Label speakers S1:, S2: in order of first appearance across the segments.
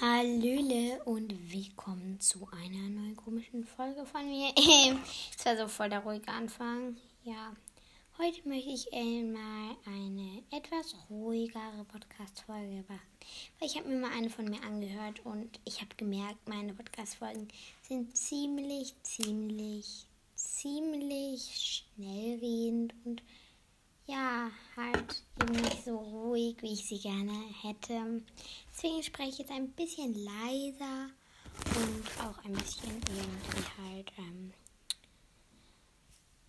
S1: Hallöle und willkommen zu einer neuen komischen Folge von mir. Es war so voll der ruhige Anfang. Ja, heute möchte ich mal eine etwas ruhigere Podcast-Folge machen. Weil ich habe mir mal eine von mir angehört und ich habe gemerkt, meine Podcast-Folgen sind ziemlich, ziemlich, ziemlich schnellredend und ja, halt eben nicht so ruhig, wie ich sie gerne hätte. Deswegen spreche ich jetzt ein bisschen leiser und auch ein bisschen irgendwie halt, ähm,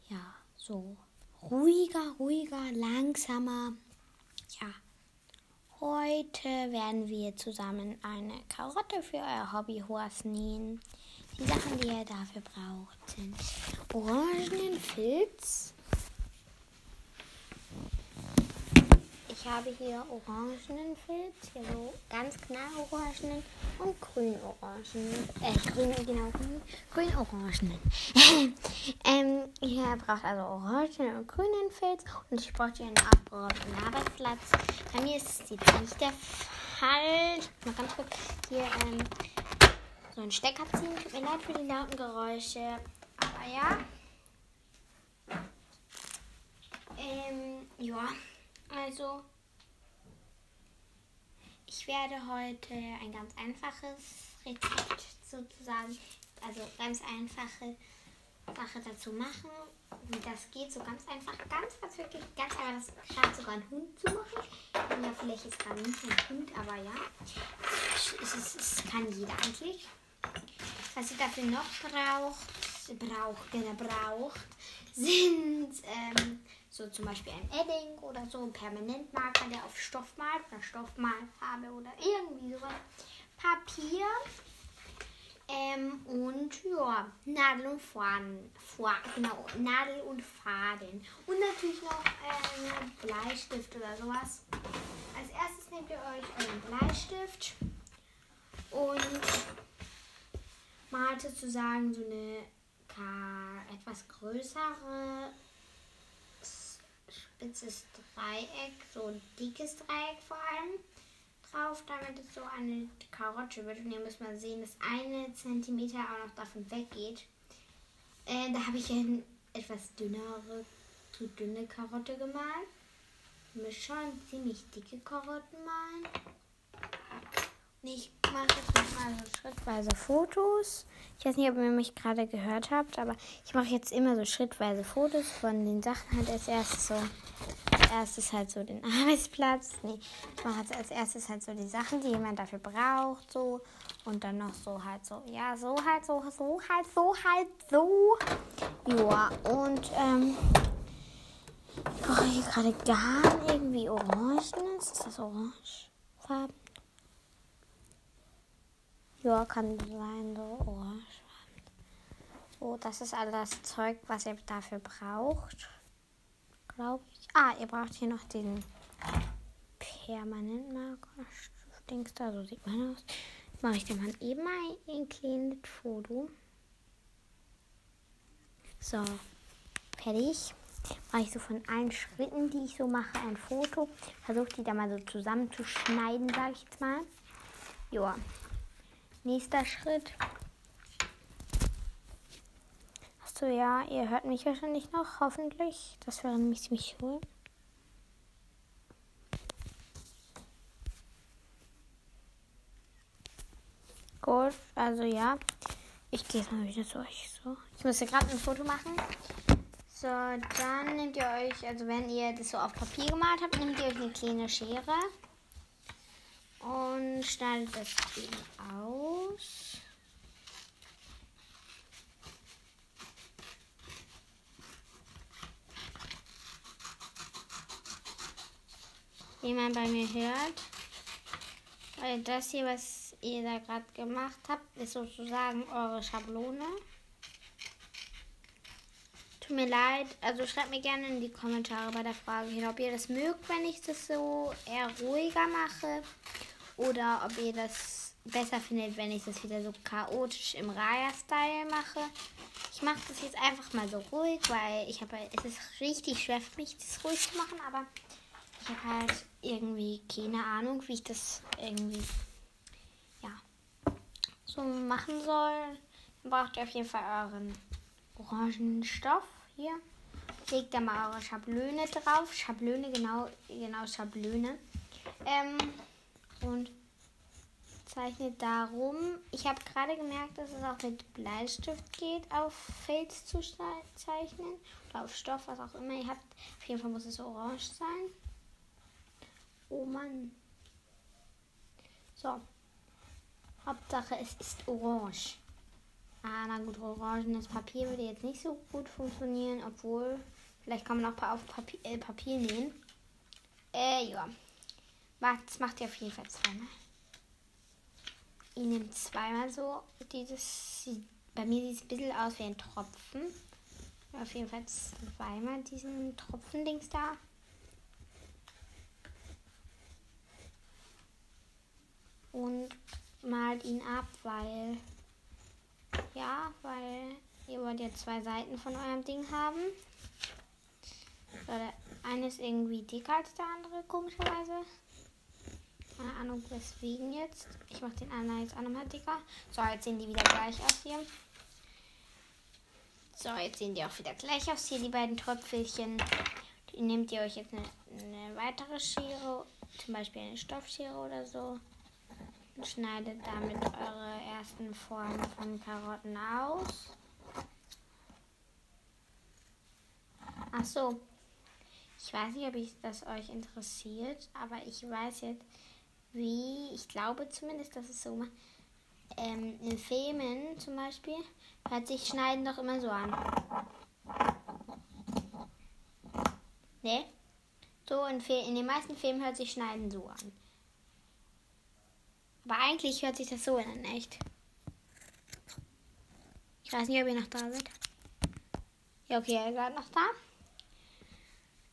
S1: ja, so ruhiger, ruhiger, langsamer. Ja, heute werden wir zusammen eine Karotte für euer Hobbyhorse nähen. Die Sachen, die ihr dafür braucht, sind orangenen Filz, Ich habe hier orangenen Filz, hier so ganz knall orangenen und grün orangenen. Äh, grün, genau, grün orangenen. ähm, ihr braucht also orangenen und grünen Filz und ich brauche hier einen abgeräumten Arbeitsplatz. Bei mir ist es jetzt nicht der Fall. Ich mal ganz kurz hier ähm, so einen Stecker ziehen. Tut mir leid für die lauten Geräusche. Aber ja. Ähm, ja. Also, ich werde heute ein ganz einfaches Rezept sozusagen, also ganz einfache Sache dazu machen, wie das geht. So ganz einfach, ganz, ganz wirklich, ganz einfach. Das scheint sogar ein Hund zu machen. Ja, vielleicht ist gerade nicht ein Hund, aber ja. Es, es, es kann jeder eigentlich. Was ihr dafür noch braucht, braucht, genau, braucht, sind ähm, so zum Beispiel ein Edding oder so ein Permanentmarker, der auf Stoff malt oder Stoffmalfarbe oder irgendwie sowas. Papier ähm, und ja, Nadel und Faden, genau, Nadel und Faden. Und natürlich noch ähm, Bleistift oder sowas. Als erstes nehmt ihr euch euren Bleistift und malt sozusagen so eine etwas größere spitzes Dreieck, so ein dickes Dreieck vor allem drauf, damit es so eine Karotte wird. Und ihr müsst mal sehen, dass eine Zentimeter auch noch davon weggeht. Äh, da habe ich eine etwas dünnere, zu dünne Karotte gemalt. Ich muss schon ziemlich dicke Karotten malen. Ich mache jetzt mal so schrittweise Fotos. Ich weiß nicht, ob ihr mich gerade gehört habt, aber ich mache jetzt immer so schrittweise Fotos von den Sachen. Halt als erstes so, als erstes halt so den Arbeitsplatz. Nee, ich mache jetzt als erstes halt so die Sachen, die jemand dafür braucht, so. Und dann noch so halt so, ja, so halt, so, so halt, so halt, so. Ja, und, ähm, ich brauche hier gerade gar irgendwie Orangen. Ist das orangefarben? Ja, kann sein, so orange. So, das ist all das Zeug, was ihr dafür braucht. Glaube ich. Ah, ihr braucht hier noch den Permanentmarker. Dings da, so sieht man aus. Mache ich dir mal eben mal ein kleines Foto. So, fertig. Mache ich so von allen Schritten, die ich so mache, ein Foto. Versuche die da mal so zusammenzuschneiden, sage ich jetzt mal. Joa. Nächster Schritt. Achso, ja, ihr hört mich wahrscheinlich noch, hoffentlich. Das wäre nämlich ziemlich cool. Gut, also ja. Ich gehe jetzt mal wieder zu euch. So. Ich muss gerade ein Foto machen. So, dann nehmt ihr euch, also wenn ihr das so auf Papier gemalt habt, nehmt ihr euch eine kleine Schere und schneidet das eben aus. Wie man bei mir hört. Weil das hier, was ihr da gerade gemacht habt, ist sozusagen eure Schablone. Tut mir leid, also schreibt mir gerne in die Kommentare bei der Frage hin, ob ihr das mögt, wenn ich das so eher ruhiger mache oder ob ihr das besser findet, wenn ich das wieder so chaotisch im Raya-Style mache. Ich mache das jetzt einfach mal so ruhig, weil ich habe, es ist richtig schwer für mich, das ruhig zu machen, aber ich habe halt irgendwie keine Ahnung, wie ich das irgendwie, ja, machen soll, dann braucht ihr auf jeden Fall euren orangenen Stoff hier. Legt da mal eure Schablone drauf. Schablone, genau, genau Schablone. Ähm, und zeichnet darum. Ich habe gerade gemerkt, dass es auch mit Bleistift geht, auf Fels zu zeichnen. Oder auf Stoff, was auch immer ihr habt. Auf jeden Fall muss es orange sein. Oh Mann. So. Hauptsache es ist orange. Ah, na gut, orangenes Papier würde jetzt nicht so gut funktionieren, obwohl vielleicht kann man auch auf Papier, äh, Papier nähen. Äh, ja. Das macht ihr auf jeden Fall zweimal. Ich nehme zweimal so dieses. Bei mir sieht es ein bisschen aus wie ein Tropfen. Auf jeden Fall zweimal diesen Tropfen-Dings da. Und malt ihn ab, weil. Ja, weil ihr wollt ja zwei Seiten von eurem Ding haben. Eine ist irgendwie dicker als der andere, komischerweise. Keine Ahnung weswegen jetzt. Ich mache den anderen jetzt auch nochmal dicker. So, jetzt sehen die wieder gleich aus hier. So, jetzt sehen die auch wieder gleich aus hier, die beiden Tröpfelchen. Die nehmt ihr euch jetzt eine, eine weitere Schere, zum Beispiel eine Stoffschere oder so. Und schneidet damit eure ersten Formen von Karotten aus. Ach so. Ich weiß nicht, ob ich das euch interessiert, aber ich weiß jetzt, wie, ich glaube zumindest, dass es so ähm, in Filmen zum Beispiel hört sich Schneiden doch immer so an. Ne? So in, in den meisten Filmen hört sich Schneiden so an. Aber eigentlich hört sich das so an, echt. Ich weiß nicht, ob ihr noch da seid. Ja, okay, ihr seid noch da.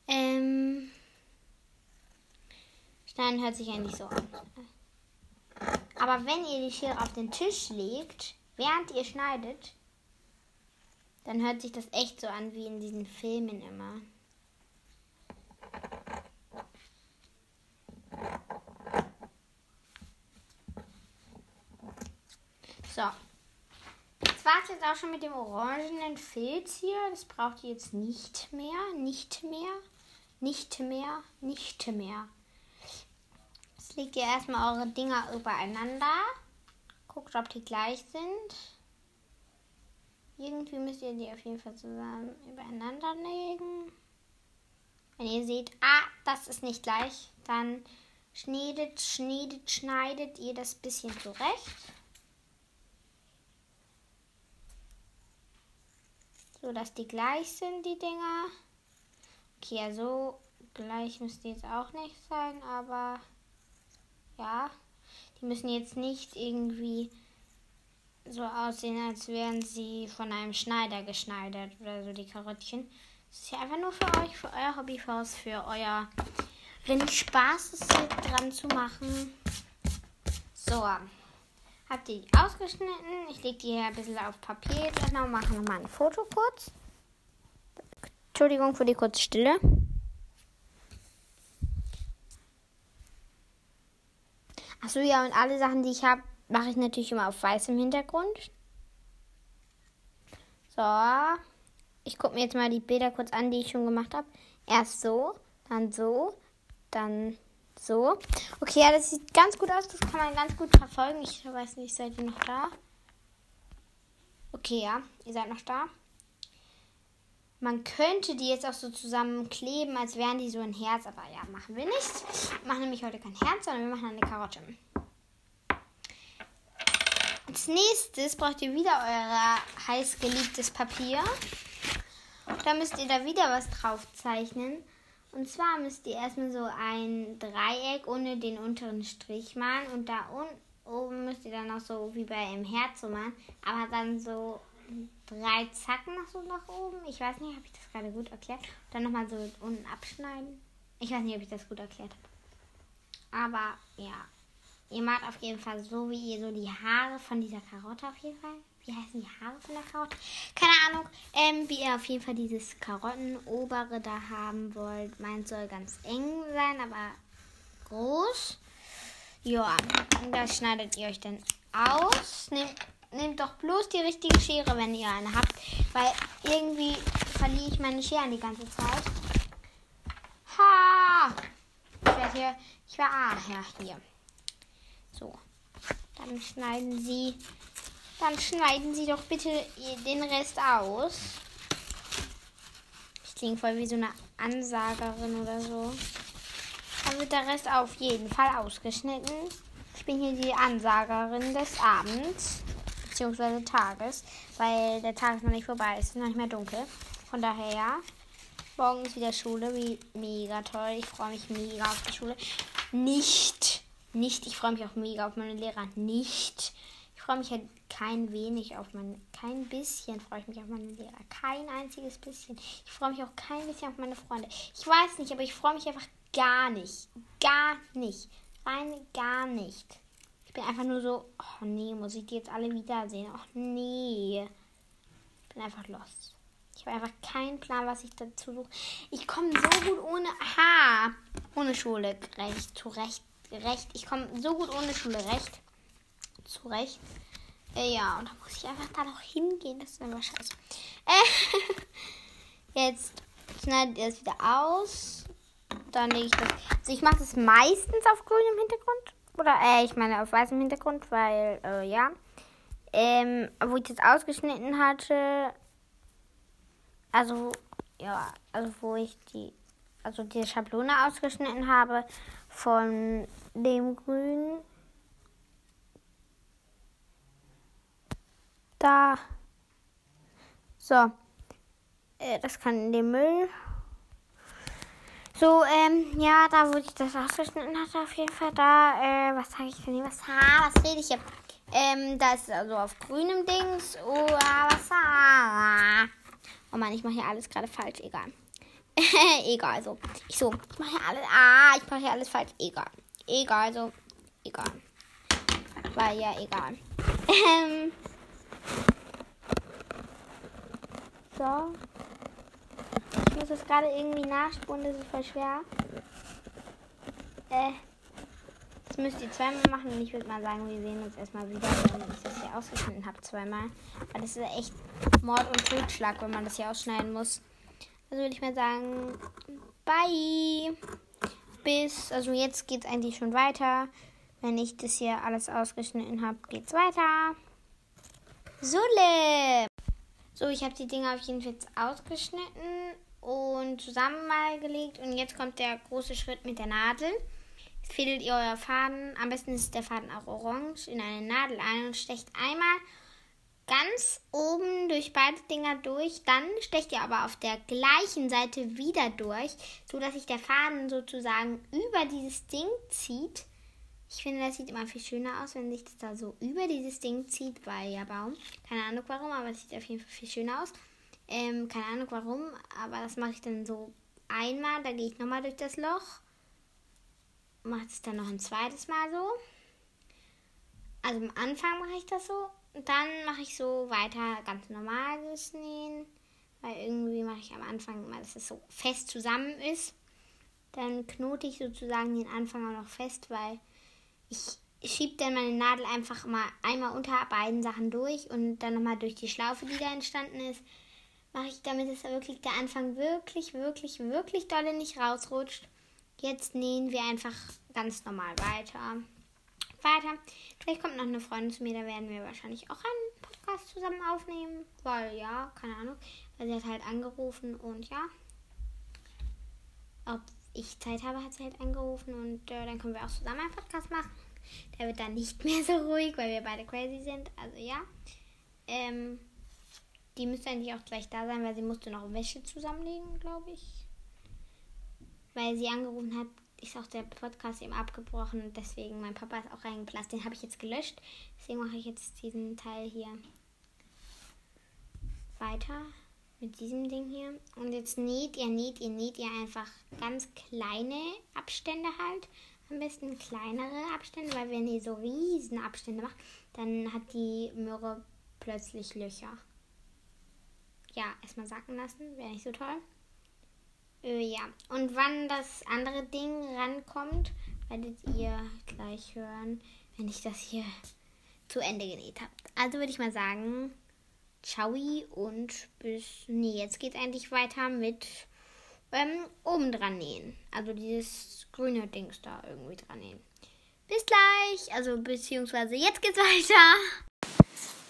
S1: Ähm. Schneiden hört sich eigentlich so an. Aber wenn ihr die Schere auf den Tisch legt, während ihr schneidet, dann hört sich das echt so an wie in diesen Filmen immer. So. Das war es jetzt auch schon mit dem orangenen Filz hier. Das braucht ihr jetzt nicht mehr. Nicht mehr. Nicht mehr. Nicht mehr legt ihr erstmal eure Dinger übereinander. Guckt, ob die gleich sind. Irgendwie müsst ihr die auf jeden Fall zusammen übereinander legen. Wenn ihr seht, ah, das ist nicht gleich, dann schneidet, schneidet, schneidet ihr das bisschen zurecht. So, dass die gleich sind, die Dinger. Okay, also gleich müsst ihr jetzt auch nicht sein, aber ja, die müssen jetzt nicht irgendwie so aussehen, als wären sie von einem Schneider geschneidert oder so, die Karottchen. Das ist ja einfach nur für euch, für euer Hobbyhaus, für euer, wenn Spaß ist, dran zu machen. So, habt ihr die ausgeschnitten. Ich lege die hier ein bisschen auf Papier. Jetzt erstmal machen wir mal ein Foto kurz. Entschuldigung für die kurze Stille. Achso, ja, und alle Sachen, die ich habe, mache ich natürlich immer auf weißem Hintergrund. So. Ich gucke mir jetzt mal die Bilder kurz an, die ich schon gemacht habe. Erst so, dann so, dann so. Okay, ja, das sieht ganz gut aus. Das kann man ganz gut verfolgen. Ich weiß nicht, seid ihr noch da? Okay, ja, ihr seid noch da. Man könnte die jetzt auch so zusammenkleben, als wären die so ein Herz, aber ja, machen wir nicht. Wir machen nämlich heute kein Herz, sondern wir machen eine Karotte. Als nächstes braucht ihr wieder euer heiß geliebtes Papier. Da müsst ihr da wieder was drauf zeichnen. Und zwar müsst ihr erstmal so ein Dreieck ohne den unteren Strich malen. Und da oben müsst ihr dann auch so wie bei einem Herz so machen. Aber dann so drei Zacken so nach oben. Ich weiß nicht, habe ich das gerade gut erklärt? Dann nochmal so unten abschneiden. Ich weiß nicht, ob ich das gut erklärt habe. Aber ja, ihr macht auf jeden Fall so, wie ihr so die Haare von dieser Karotte auf jeden Fall. Wie heißen die Haare von der Karotte? Keine Ahnung. Ähm, wie ihr auf jeden Fall dieses Karottenobere da haben wollt. Meint soll ganz eng sein, aber groß. Ja, das schneidet ihr euch dann aus. Nehmt nehmt doch bloß die richtige Schere, wenn ihr eine habt. Weil irgendwie verliere ich meine Scheren die ganze Zeit. Ha! Ich werde hier. Ich war. Ah, ja, hier. So. Dann schneiden Sie. Dann schneiden Sie doch bitte den Rest aus. Ich klinge voll wie so eine Ansagerin oder so. Dann wird der Rest auf jeden Fall ausgeschnitten. Ich bin hier die Ansagerin des Abends bzw. Tages, weil der Tag ist noch nicht vorbei, es ist noch nicht mehr dunkel. Von daher, morgen ist wieder Schule, wie mega toll. Ich freue mich mega auf die Schule. Nicht, nicht, ich freue mich auch mega auf meine Lehrer. Nicht. Ich freue mich halt kein wenig auf meine, kein bisschen freue ich mich auf meine Lehrer. Kein einziges bisschen. Ich freue mich auch kein bisschen auf meine Freunde. Ich weiß nicht, aber ich freue mich einfach gar nicht. Gar nicht. Rein gar nicht bin einfach nur so, oh nee, muss ich die jetzt alle wiedersehen? Oh nee. Bin einfach lost. Ich habe einfach keinen Plan, was ich dazu suche. Ich komme so gut ohne, aha, ohne Schule recht, zurecht, recht. Ich komme so gut ohne Schule recht, zurecht. Äh, ja, und da muss ich einfach da noch hingehen. Das ist einfach scheiße. Äh, jetzt schneide ich das wieder aus. Dann lege ich das. Also ich mache das meistens auf grünem Hintergrund. Oder, äh, ich meine auf weißem Hintergrund, weil, äh, ja. Ähm, wo ich das ausgeschnitten hatte. Also, ja, also wo ich die, also die Schablone ausgeschnitten habe von dem Grün. Da. So. Äh, das kann in den Müll. So, ähm, ja, da wo ich das ausgeschnitten hatte, auf jeden Fall da, äh, was sage ich denn? Was, ha, was rede ich hier? Ähm, da ist also auf grünem Dings, oh, was, ah. Oh Mann, ich mache hier alles gerade falsch, egal. egal, so. Ich so, ich mache hier alles, ah, ich mache hier alles falsch, egal. Egal, so, egal. Weil, ja, egal. Ähm. So muss das gerade irgendwie nachspulen, das ist voll schwer. Äh, das müsst ihr zweimal machen und ich würde mal sagen, wir sehen uns erstmal wieder, wenn ich das hier ausgeschnitten habe, zweimal. Weil das ist echt Mord und Totschlag, wenn man das hier ausschneiden muss. Also würde ich mal sagen, bye. Bis, also jetzt geht es eigentlich schon weiter. Wenn ich das hier alles ausgeschnitten habe, geht's weiter. Sule! So, ich habe die Dinger auf jeden Fall ausgeschnitten und zusammen mal gelegt. Und jetzt kommt der große Schritt mit der Nadel. Fädelt ihr euer Faden, am besten ist der Faden auch orange, in eine Nadel ein und stecht einmal ganz oben durch beide Dinger durch. Dann stecht ihr aber auf der gleichen Seite wieder durch, sodass sich der Faden sozusagen über dieses Ding zieht. Ich finde, das sieht immer viel schöner aus, wenn sich das da so über dieses Ding zieht, weil ja Baum. Keine Ahnung warum, aber es sieht auf jeden Fall viel schöner aus. Ähm, keine Ahnung warum, aber das mache ich dann so einmal. Da gehe ich nochmal durch das Loch. Mache es dann noch ein zweites Mal so. Also am Anfang mache ich das so. Und dann mache ich so weiter ganz normales Nähen. Weil irgendwie mache ich am Anfang immer, dass es so fest zusammen ist. Dann knote ich sozusagen den Anfang auch noch fest, weil ich schiebe dann meine Nadel einfach mal einmal unter beiden Sachen durch und dann nochmal durch die Schlaufe, die da entstanden ist, mache ich, damit es wirklich der Anfang wirklich, wirklich, wirklich dolle nicht rausrutscht. Jetzt nähen wir einfach ganz normal weiter. Weiter. Vielleicht kommt noch eine Freundin zu mir, da werden wir wahrscheinlich auch einen Podcast zusammen aufnehmen. Weil ja, keine Ahnung. Weil sie hat halt angerufen und ja. Ob ich Zeit habe, hat sie halt angerufen und äh, dann können wir auch zusammen einen Podcast machen. Der wird dann nicht mehr so ruhig, weil wir beide crazy sind. Also ja. Ähm, die müsste eigentlich auch gleich da sein, weil sie musste noch Wäsche zusammenlegen, glaube ich. Weil sie angerufen hat, ist auch der Podcast eben abgebrochen und deswegen, mein Papa ist auch reingeplatzt. Den habe ich jetzt gelöscht. Deswegen mache ich jetzt diesen Teil hier weiter mit diesem Ding hier. Und jetzt näht ihr, näht ihr, näht ihr einfach ganz kleine Abstände halt. Am besten kleinere Abstände, weil wenn ihr so riesen Abstände macht, dann hat die Möhre plötzlich Löcher ja, erstmal sacken lassen. Wäre nicht so toll. Äh, ja, und wann das andere Ding rankommt, werdet ihr gleich hören, wenn ich das hier zu Ende genäht habt. Also würde ich mal sagen, ciao und bis, nee, jetzt geht eigentlich weiter mit ähm, oben dran nähen. Also dieses grüne Dings da irgendwie dran nähen. Bis gleich, also beziehungsweise jetzt geht's weiter.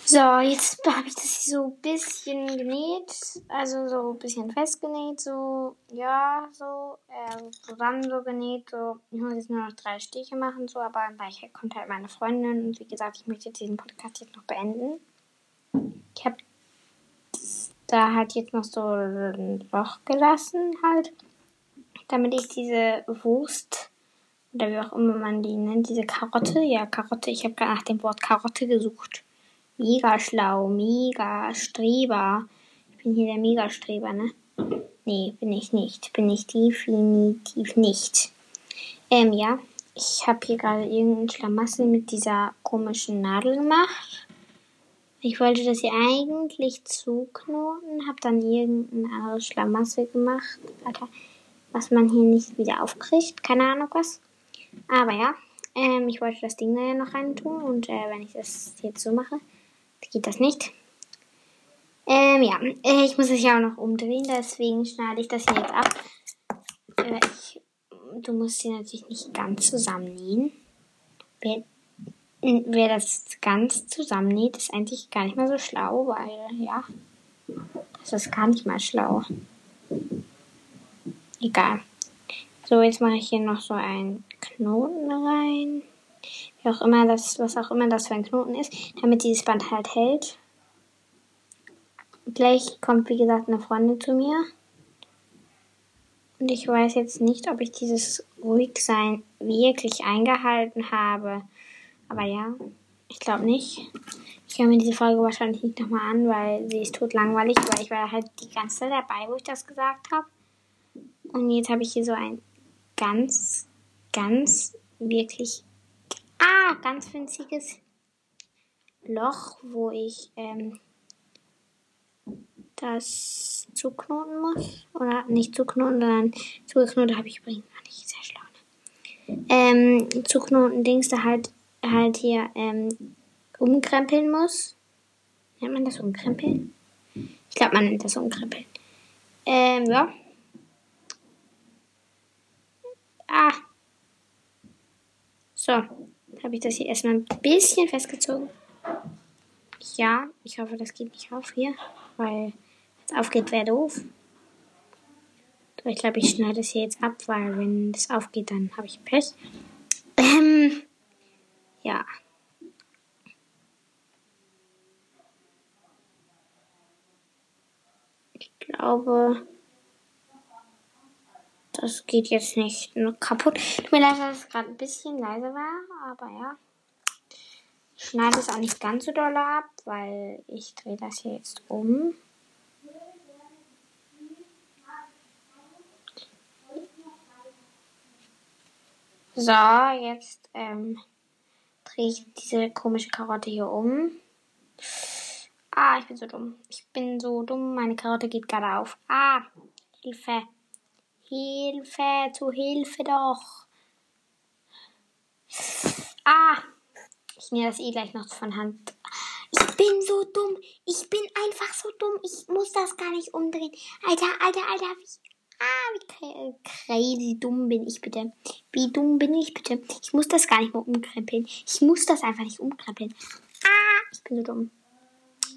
S1: So, jetzt habe ich das hier so ein bisschen genäht, also so ein bisschen festgenäht, so, ja, so, äh, zusammen so genäht, so, ich muss jetzt nur noch drei Stiche machen, so, aber gleich kommt halt meine Freundin und wie gesagt, ich möchte diesen Podcast jetzt noch beenden. Ich habe da halt jetzt noch so ein Loch gelassen, halt, damit ich diese Wurst, oder wie auch immer man die nennt, diese Karotte, ja, Karotte, ich habe gerade nach dem Wort Karotte gesucht Mega schlau, mega Streber. Ich bin hier der Mega-Streber, ne? Nee, bin ich nicht. Bin ich definitiv nicht. Ähm, ja. Ich habe hier gerade irgendein Schlamassel mit dieser komischen Nadel gemacht. Ich wollte das hier eigentlich zuknoten, habe dann irgendein anderes Schlamassel gemacht. Alter, was man hier nicht wieder aufkriegt. Keine Ahnung was. Aber ja, ähm, ich wollte das Ding da ja noch rein tun und äh, wenn ich das jetzt so mache, geht das nicht. Ähm, ja, äh, ich muss es ja auch noch umdrehen, deswegen schneide ich das hier jetzt ab. Äh, ich, du musst sie natürlich nicht ganz zusammennähen. Wer, wer das ganz zusammennäht, ist eigentlich gar nicht mal so schlau, weil, ja, das ist gar nicht mal schlau. Egal. So, jetzt mache ich hier noch so einen Knoten rein wie auch immer das, was auch immer das für ein Knoten ist, damit dieses Band halt hält. Gleich kommt, wie gesagt, eine Freundin zu mir. Und ich weiß jetzt nicht, ob ich dieses Ruhigsein wirklich eingehalten habe. Aber ja, ich glaube nicht. Ich höre mir diese Folge wahrscheinlich nicht nochmal an, weil sie ist tot langweilig, weil ich war halt die ganze Zeit dabei, wo ich das gesagt habe. Und jetzt habe ich hier so ein ganz, ganz wirklich Ah, ganz winziges Loch, wo ich ähm, das zuknoten muss. Oder nicht zuknoten, sondern zugeknotet habe ich übrigens gar nicht. Sehr schlau. Ne? Ähm, zuknoten Dings da halt, halt hier ähm, umkrempeln muss. Nennt man das umkrempeln? Ich glaube, man nennt das umkrempeln. Ähm, ja. Ah. So habe ich das hier erstmal ein bisschen festgezogen. Ja, ich hoffe, das geht nicht auf hier, weil wenn es aufgeht, wäre doof. Ich glaube, ich schneide es hier jetzt ab, weil wenn das aufgeht, dann habe ich Pech. Ähm, ja. Ich glaube, das geht jetzt nicht kaputt. Tut mir leid, dass es gerade ein bisschen leise war, aber ja. Ich schneide es auch nicht ganz so doll ab, weil ich drehe das hier jetzt um. So, jetzt ähm, drehe ich diese komische Karotte hier um. Ah, ich bin so dumm. Ich bin so dumm. Meine Karotte geht gerade auf. Ah, Hilfe. Hilfe, zu Hilfe doch. Ah, ich nehme das eh gleich noch von Hand. Ich bin so dumm. Ich bin einfach so dumm. Ich muss das gar nicht umdrehen. Alter, Alter, Alter. Wie, ah, wie crazy dumm bin ich bitte. Wie dumm bin ich bitte. Ich muss das gar nicht mehr umkrempeln. Ich muss das einfach nicht umkrempeln. Ah, ich bin so dumm.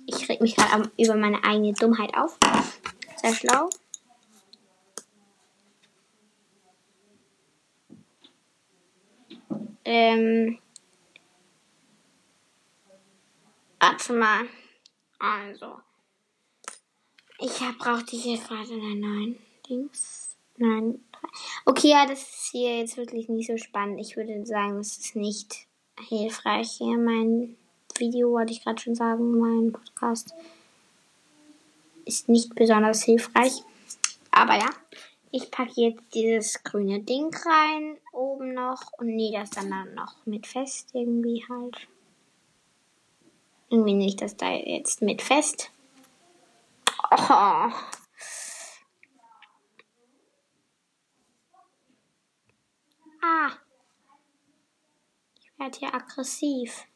S1: Ich reg mich gerade über meine eigene Dummheit auf. Sehr schlau. Ähm. Warte mal. Also. Ich brauchte hier gerade einen neuen Dings. Nein. Okay, ja, das ist hier jetzt wirklich nicht so spannend. Ich würde sagen, das ist nicht hilfreich hier. Mein Video wollte ich gerade schon sagen, mein Podcast ist nicht besonders hilfreich. Aber ja, ich packe jetzt dieses grüne Ding rein, oben noch, und nähe das dann, dann noch mit fest, irgendwie halt. Irgendwie nicht das da jetzt mit fest. Oh. Ah. Ich werde hier aggressiv.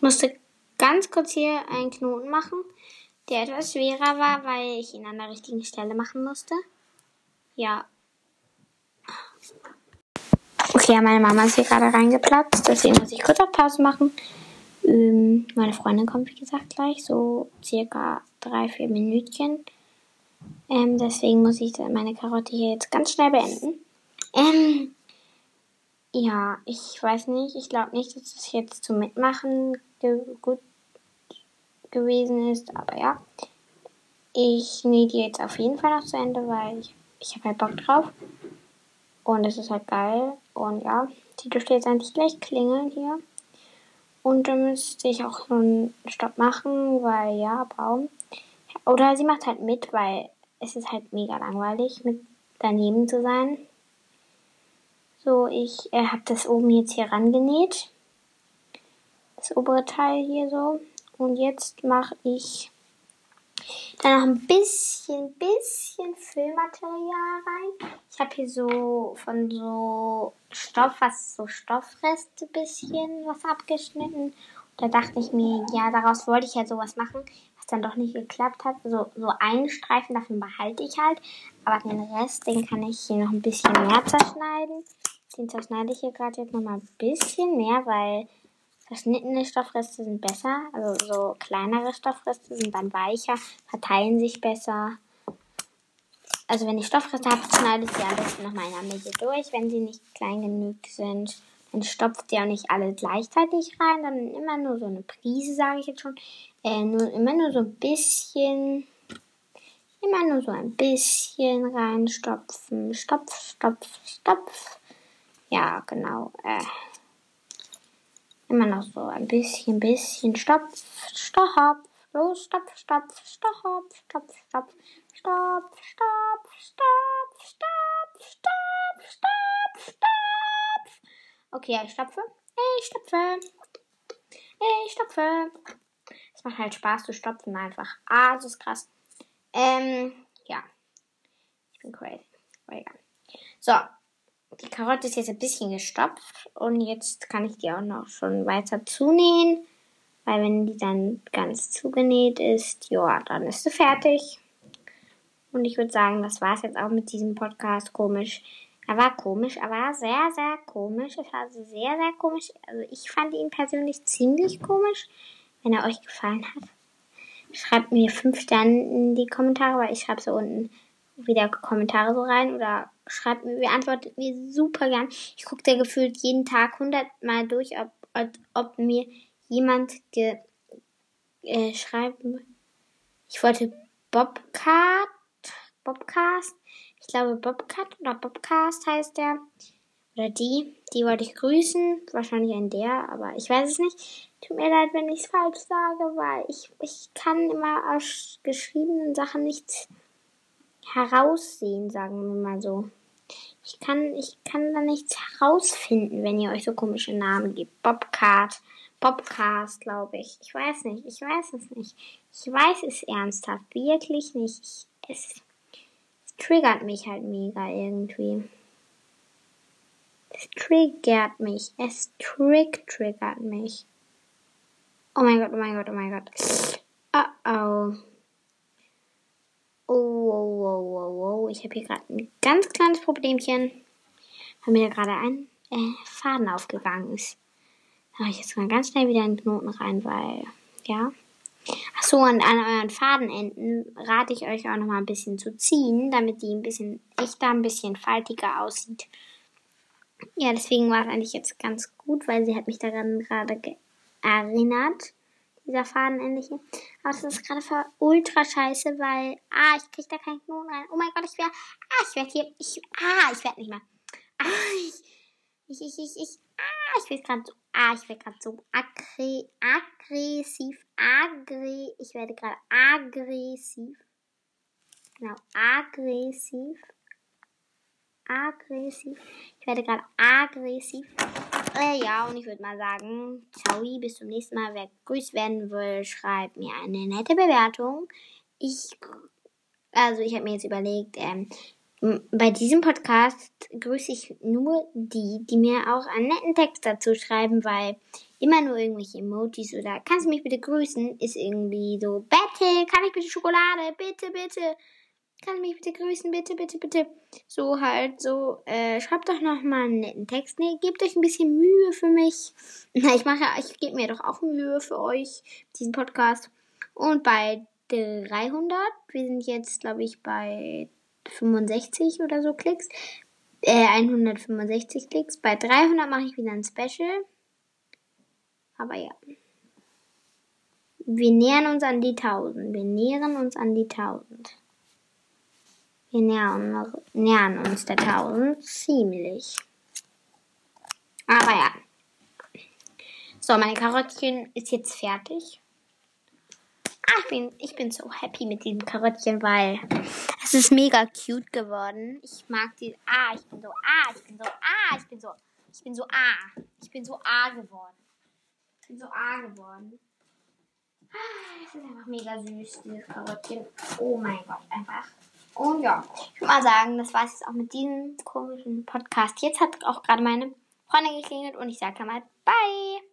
S1: Ich musste ganz kurz hier einen Knoten machen, der etwas schwerer war, weil ich ihn an der richtigen Stelle machen musste. Ja. Okay, meine Mama ist hier gerade reingeplatzt, deswegen muss ich kurz auf Pause machen. Ähm, meine Freundin kommt, wie gesagt, gleich, so circa drei, vier Minütchen. Ähm, deswegen muss ich meine Karotte hier jetzt ganz schnell beenden. Ähm, ja, ich weiß nicht, ich glaube nicht, dass es jetzt zum Mitmachen ge gut gewesen ist, aber ja. Ich nähe die jetzt auf jeden Fall noch zu Ende, weil ich, ich habe halt Bock drauf. Und es ist halt geil. Und ja, die dürfte jetzt eigentlich gleich klingeln hier. Und dann müsste ich auch schon Stopp machen, weil ja, Baum. Oder sie macht halt mit, weil es ist halt mega langweilig, mit daneben zu sein. So, ich äh, habe das oben jetzt hier rangenäht. Das obere Teil hier so. Und jetzt mache ich dann noch ein bisschen, bisschen Füllmaterial rein. Ich habe hier so von so Stoff, was so Stoffreste bisschen was abgeschnitten. Und da dachte ich mir, ja, daraus wollte ich ja sowas machen, was dann doch nicht geklappt hat. So, so einen Streifen davon behalte ich halt. Aber den Rest, den kann ich hier noch ein bisschen mehr zerschneiden. Den zerschneide ich hier gerade jetzt noch mal ein bisschen mehr, weil Verschnittene Stoffreste sind besser, also so kleinere Stoffreste sind dann weicher, verteilen sich besser. Also wenn ich Stoffreste habe, schneide ich sie am besten nochmal in der Mitte durch. Wenn sie nicht klein genug sind, dann stopft ihr auch nicht alle gleichzeitig rein, dann immer nur so eine Prise, sage ich jetzt schon. Äh, nur, immer nur so ein bisschen, immer nur so ein bisschen reinstopfen. Stopf, stopf, stopf. Ja, genau. Äh. Immer noch so ein bisschen, bisschen. Stopp, stopp. Los, stopp, stopp, stopp, stopp, stopp. Stopp, stopp, stopp, stopp, stopp, stopp, stopp. Okay, ich stopfe. Ich stopfe. Ich stopfe. Es macht halt Spaß zu stopfen einfach. Ah, das ist krass. Ähm, ja. Ich bin crazy. Egal. So, die Karotte ist jetzt ein bisschen gestopft und jetzt kann ich die auch noch schon weiter zunähen. Weil wenn die dann ganz zugenäht ist, ja, dann ist sie fertig. Und ich würde sagen, das war es jetzt auch mit diesem Podcast. Komisch. Er war komisch, er war sehr, sehr komisch. Es war sehr, sehr komisch. Also ich fand ihn persönlich ziemlich komisch. Wenn er euch gefallen hat, schreibt mir fünf Sterne in die Kommentare, weil ich schreibe so unten wieder Kommentare so rein oder schreibt mir, beantwortet mir super gern. Ich gucke da gefühlt jeden Tag hundertmal durch, ob, ob, ob, mir jemand ge, äh, schreiben. Ich wollte Bobcat, Bobcast, ich glaube Bobcat oder Bobcast heißt der. Oder die, die wollte ich grüßen. Wahrscheinlich ein der, aber ich weiß es nicht. Tut mir leid, wenn ich es falsch sage, weil ich, ich kann immer aus geschriebenen Sachen nichts heraussehen, sagen wir mal so. Ich kann, ich kann da nichts herausfinden, wenn ihr euch so komische Namen gebt. Bobcat, Bobcast, glaube ich. Ich weiß nicht, ich weiß es nicht. Ich weiß es ernsthaft, wirklich nicht. Ich, es, es triggert mich halt mega irgendwie. Es triggert mich. Es trick triggert mich. Oh mein Gott, oh mein Gott, oh mein Gott. Oh oh. Oh, oh, oh, oh, oh. Ich habe hier gerade ein ganz kleines Problemchen, weil mir gerade ein äh, Faden aufgegangen ist. Da mache ich jetzt mal ganz schnell wieder einen Knoten rein, weil, ja. Achso, und an euren Fadenenden rate ich euch auch noch mal ein bisschen zu ziehen, damit die ein bisschen echter, ein bisschen faltiger aussieht. Ja, deswegen war es eigentlich jetzt ganz gut, weil sie hat mich daran gerade erinnert dieser fadenähnliche. Aber das ist gerade für ultra scheiße, weil, ah, ich krieg da keinen Knoten rein. Oh mein Gott, ich werde, ah, ich werde hier, ich, ah, ich werde nicht mehr. Ah, ich, ich, ich, ich, ich ah, ich werde gerade so, ah, ich werde gerade so aggre, aggressiv, aggre, ich werde gerade aggressiv. Genau, aggressiv. Aggressiv. Ich werde gerade aggressiv. Äh, ja, und ich würde mal sagen, ciao, bis zum nächsten Mal. Wer grüßt werden will, schreibt mir eine nette Bewertung. Ich, also ich habe mir jetzt überlegt, ähm, bei diesem Podcast grüße ich nur die, die mir auch einen netten Text dazu schreiben, weil immer nur irgendwelche Emojis oder kannst du mich bitte grüßen, ist irgendwie so, bitte, kann ich bitte Schokolade, bitte, bitte. Kann mich bitte grüßen, bitte, bitte, bitte. So halt, so, äh, schreibt doch noch mal einen netten Text. Nee, gebt euch ein bisschen Mühe für mich. Na, ich mache, ich gebe mir doch auch Mühe für euch, diesen Podcast. Und bei 300, wir sind jetzt, glaube ich, bei 65 oder so Klicks, äh, 165 Klicks. Bei 300 mache ich wieder ein Special. Aber ja. Wir nähern uns an die 1000. Wir nähern uns an die 1000. Wir nähern, nähern uns der 1000 ziemlich. Aber ja. So, mein Karottchen ist jetzt fertig. Ah, ich bin, ich bin so happy mit diesem Karottchen, weil es ist mega cute geworden. Ich mag die. Ah, ich bin so. Ah, ich bin so. Ah, ich bin so. Ich bin so A. Ich bin so A geworden. Ich bin so A geworden. Ah, es ist einfach mega süß, dieses Karottchen. Oh mein Gott, einfach. Und ja, ich würde mal sagen, das war es jetzt auch mit diesem komischen Podcast. Jetzt hat auch gerade meine Freundin geklingelt und ich sage mal Bye.